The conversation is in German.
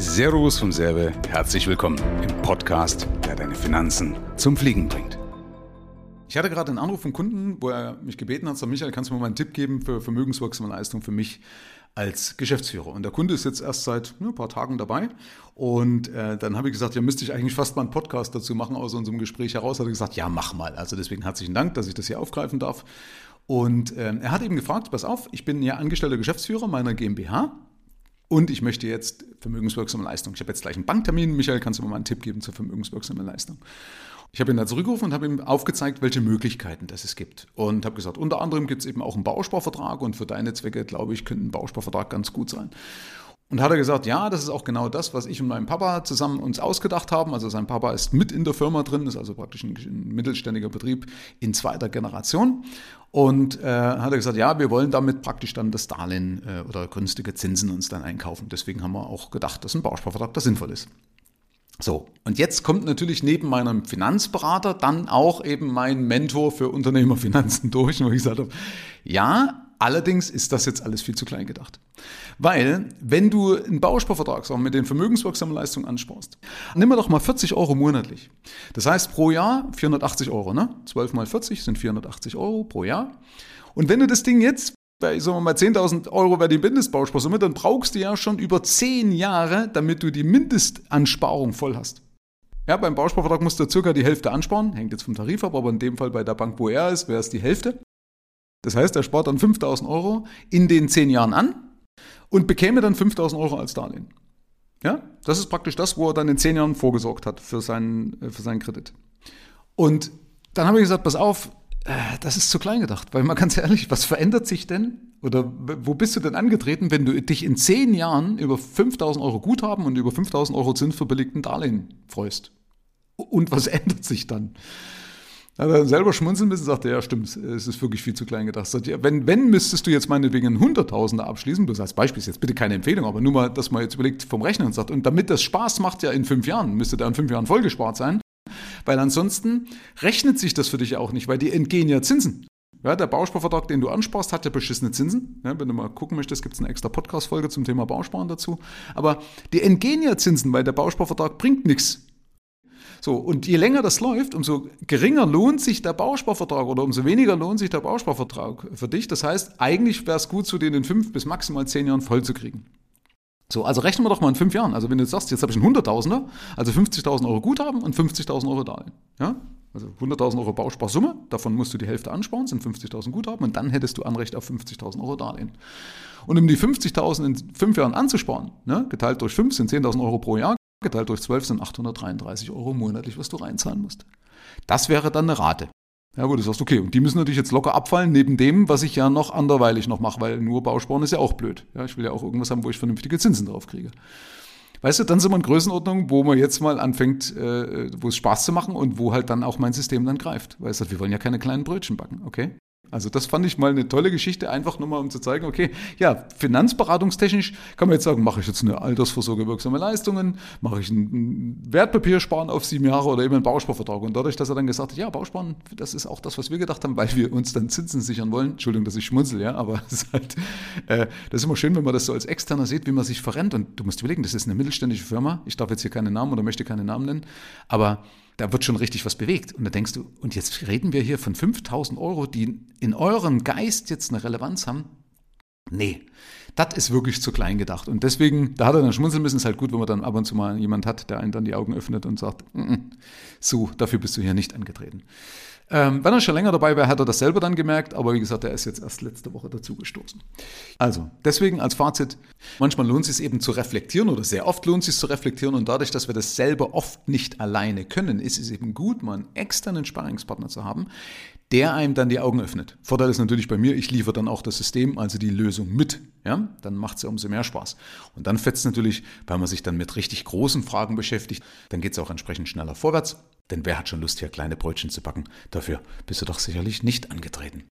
Servus vom Serbe, herzlich willkommen im Podcast, der deine Finanzen zum Fliegen bringt. Ich hatte gerade einen Anruf vom Kunden, wo er mich gebeten hat, sagt, Michael, kannst du mir mal einen Tipp geben für vermögenswirksame Leistung für mich als Geschäftsführer. Und der Kunde ist jetzt erst seit ne, ein paar Tagen dabei. Und äh, dann habe ich gesagt, ja, müsste ich eigentlich fast mal einen Podcast dazu machen aus unserem Gespräch heraus. Hat er gesagt, ja, mach mal. Also deswegen herzlichen Dank, dass ich das hier aufgreifen darf. Und äh, er hat eben gefragt, pass auf, ich bin ja angestellter Geschäftsführer meiner GmbH und ich möchte jetzt vermögenswirksame Leistung. Ich habe jetzt gleich einen Banktermin. Michael, kannst du mir mal einen Tipp geben zur vermögenswirksamen Leistung? Ich habe ihn da zurückgerufen und habe ihm aufgezeigt, welche Möglichkeiten das es gibt. Und habe gesagt, unter anderem gibt es eben auch einen Bausparvertrag und für deine Zwecke, glaube ich, könnte ein Bausparvertrag ganz gut sein. Und hat er gesagt, ja, das ist auch genau das, was ich und mein Papa zusammen uns ausgedacht haben. Also sein Papa ist mit in der Firma drin, ist also praktisch ein, mittelständiger Betrieb in zweiter Generation. Und äh, hat er gesagt, ja, wir wollen damit praktisch dann das Darlehen äh, oder günstige Zinsen uns dann einkaufen. Deswegen haben wir auch gedacht, dass ein Bausparvertrag da sinnvoll ist. So, und jetzt kommt natürlich neben meinem Finanzberater dann auch eben mein Mentor für Unternehmerfinanzen durch, wo ich gesagt habe, ja, Allerdings ist das jetzt alles viel zu klein gedacht. Weil, wenn du einen Bausparvertrag mit den vermögenswirksamen Leistungen ansparst, nimm doch mal 40 Euro monatlich. Das heißt pro Jahr 480 Euro, ne? 12 mal 40 sind 480 Euro pro Jahr. Und wenn du das Ding jetzt bei, sagen wir mal, 10.000 Euro wäre die Mindestbausparsumme, dann brauchst du ja schon über 10 Jahre, damit du die Mindestansparung voll hast. Ja, beim Bausparvertrag musst du circa die Hälfte ansparen, hängt jetzt vom Tarif ab, aber in dem Fall bei der Bank, wo er ist, wäre es die Hälfte. Das heißt, er spart dann 5000 Euro in den zehn Jahren an und bekäme dann 5000 Euro als Darlehen. Ja, das ist praktisch das, wo er dann in zehn Jahren vorgesorgt hat für seinen, äh, für seinen Kredit. Und dann habe ich gesagt, pass auf, äh, das ist zu klein gedacht, weil mal ganz ehrlich, was verändert sich denn? Oder wo bist du denn angetreten, wenn du dich in zehn Jahren über 5000 Euro Guthaben und über 5000 Euro zinsverbilligten Darlehen freust? Und was ändert sich dann? Hat er selber schmunzeln müssen, sagte, ja stimmt, es ist wirklich viel zu klein gedacht. Sagt, ja, wenn, wenn müsstest du jetzt meinetwegen einen Hunderttausender abschließen, das als Beispiel ist jetzt bitte keine Empfehlung, aber nur mal, dass man jetzt überlegt vom Rechnen und sagt, und damit das Spaß macht ja in fünf Jahren, müsste der in fünf Jahren vollgespart sein, weil ansonsten rechnet sich das für dich auch nicht, weil die entgehen ja Zinsen. Ja, der Bausparvertrag, den du ansparst, hat ja beschissene Zinsen. Ja, wenn du mal gucken möchtest, gibt es eine extra Podcast-Folge zum Thema Bausparen dazu. Aber die entgehen ja Zinsen, weil der Bausparvertrag bringt nichts. So, und je länger das läuft, umso geringer lohnt sich der Bausparvertrag oder umso weniger lohnt sich der Bausparvertrag für dich. Das heißt, eigentlich wäre es gut, zu den in fünf bis maximal zehn Jahren voll zu kriegen. So, also rechnen wir doch mal in fünf Jahren. Also wenn du jetzt sagst, jetzt habe ich einen Hunderttausender, also 50.000 Euro Guthaben und 50.000 Euro Darlehen. Ja? Also 100.000 Euro Bausparsumme, davon musst du die Hälfte ansparen, sind 50.000 Guthaben und dann hättest du Anrecht auf 50.000 Euro Darlehen. Und um die 50.000 in fünf Jahren anzusparen, ne, geteilt durch fünf sind 10.000 Euro pro Jahr, geteilt durch 12 sind 833 Euro monatlich, was du reinzahlen musst. Das wäre dann eine Rate. Ja, wo du sagst, okay, und die müssen natürlich jetzt locker abfallen, neben dem, was ich ja noch anderweilig noch mache, weil nur Bausparen ist ja auch blöd. Ja, ich will ja auch irgendwas haben, wo ich vernünftige Zinsen drauf kriege. Weißt du, dann sind wir in Größenordnung, wo man jetzt mal anfängt, äh, wo es Spaß zu machen und wo halt dann auch mein System dann greift. Weißt du, wir wollen ja keine kleinen Brötchen backen, okay? Also das fand ich mal eine tolle Geschichte, einfach nur mal um zu zeigen, okay, ja, finanzberatungstechnisch kann man jetzt sagen, mache ich jetzt eine Altersvorsorge wirksame Leistungen, mache ich ein Wertpapiersparen auf sieben Jahre oder eben einen Bausparvertrag. Und dadurch, dass er dann gesagt hat, ja, Bausparen, das ist auch das, was wir gedacht haben, weil wir uns dann Zinsen sichern wollen. Entschuldigung, dass ich schmunzel, ja, aber es ist halt, äh, das ist immer schön, wenn man das so als Externer sieht, wie man sich verrennt. Und du musst überlegen, das ist eine mittelständische Firma. Ich darf jetzt hier keine Namen oder möchte keine Namen nennen, aber da wird schon richtig was bewegt. Und da denkst du, und jetzt reden wir hier von 5000 Euro, die in eurem Geist jetzt eine Relevanz haben. Nee, das ist wirklich zu klein gedacht. Und deswegen, da hat er dann schmunzeln müssen, ist halt gut, wenn man dann ab und zu mal jemand hat, der einen dann die Augen öffnet und sagt, mm -mm, so, dafür bist du hier nicht angetreten. Ähm, wenn er schon länger dabei wäre, hat er das selber dann gemerkt, aber wie gesagt, er ist jetzt erst letzte Woche dazugestoßen. Also, deswegen als Fazit, manchmal lohnt es sich eben zu reflektieren oder sehr oft lohnt es sich zu reflektieren und dadurch, dass wir das selber oft nicht alleine können, ist es eben gut, mal einen externen Sparringspartner zu haben, der einem dann die Augen öffnet. Vorteil ist natürlich bei mir, ich liefere dann auch das System, also die Lösung mit. Ja, dann macht es ja umso mehr Spaß. Und dann fetzt natürlich, weil man sich dann mit richtig großen Fragen beschäftigt, dann geht es auch entsprechend schneller vorwärts. Denn wer hat schon Lust, hier kleine Brötchen zu backen? Dafür bist du doch sicherlich nicht angetreten.